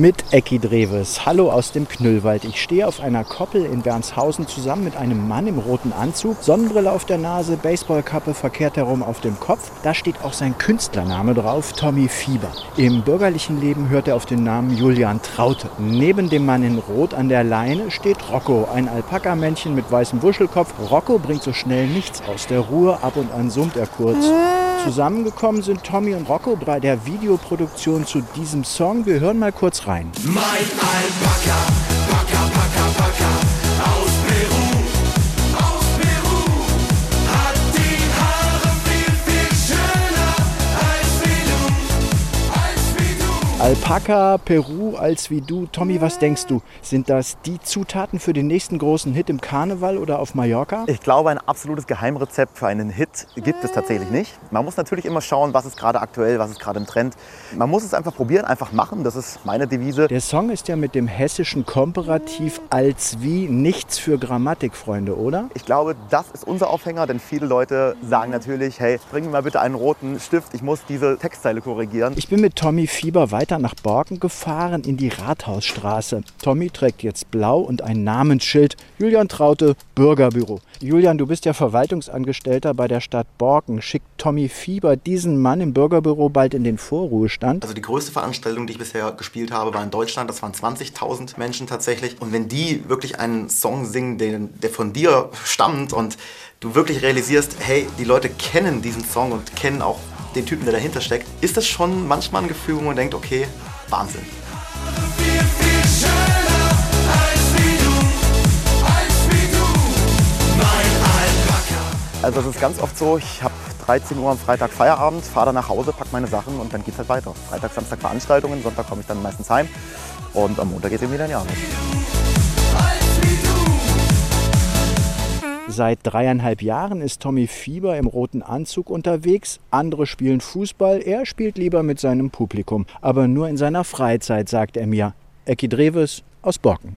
Mit Ecki Dreves. Hallo aus dem Knüllwald. Ich stehe auf einer Koppel in Bernshausen zusammen mit einem Mann im roten Anzug, Sonnenbrille auf der Nase, Baseballkappe verkehrt herum auf dem Kopf. Da steht auch sein Künstlername drauf, Tommy Fieber. Im bürgerlichen Leben hört er auf den Namen Julian Traute. Neben dem Mann in Rot an der Leine steht Rocco, ein Alpaka-Männchen mit weißem Wuschelkopf. Rocco bringt so schnell nichts aus der Ruhe, ab und an summt er kurz. Zusammengekommen sind Tommy und Rocco bei der Videoproduktion zu diesem Song. Wir hören mal kurz rein. Mein Alpaka, Alpaka, Peru, als wie du. Tommy, was denkst du? Sind das die Zutaten für den nächsten großen Hit im Karneval oder auf Mallorca? Ich glaube, ein absolutes Geheimrezept für einen Hit gibt es tatsächlich nicht. Man muss natürlich immer schauen, was ist gerade aktuell, was ist gerade im Trend. Man muss es einfach probieren, einfach machen. Das ist meine Devise. Der Song ist ja mit dem hessischen Komparativ als wie nichts für Grammatikfreunde, oder? Ich glaube, das ist unser Aufhänger, denn viele Leute sagen natürlich, hey, bring mir mal bitte einen roten Stift, ich muss diese Textzeile korrigieren. Ich bin mit Tommy Fieber weiter nach Borken gefahren in die Rathausstraße. Tommy trägt jetzt blau und ein Namensschild. Julian Traute, Bürgerbüro. Julian, du bist ja Verwaltungsangestellter bei der Stadt Borken. Schickt Tommy Fieber diesen Mann im Bürgerbüro bald in den Vorruhestand? Also die größte Veranstaltung, die ich bisher gespielt habe, war in Deutschland. Das waren 20.000 Menschen tatsächlich. Und wenn die wirklich einen Song singen, den, der von dir stammt und du wirklich realisierst, hey, die Leute kennen diesen Song und kennen auch den Typen, der dahinter steckt, ist das schon manchmal ein Gefühl, wo man denkt, okay, Wahnsinn. Also es ist ganz oft so, ich habe 13 Uhr am Freitag Feierabend, fahre dann nach Hause, pack meine Sachen und dann geht's halt weiter. Freitag, Samstag Veranstaltungen, Sonntag komme ich dann meistens heim und am Montag geht's eben wieder in die Arbeit. Seit dreieinhalb Jahren ist Tommy Fieber im roten Anzug unterwegs. Andere spielen Fußball, er spielt lieber mit seinem Publikum. Aber nur in seiner Freizeit, sagt er mir. Ecki Dreves aus Borken.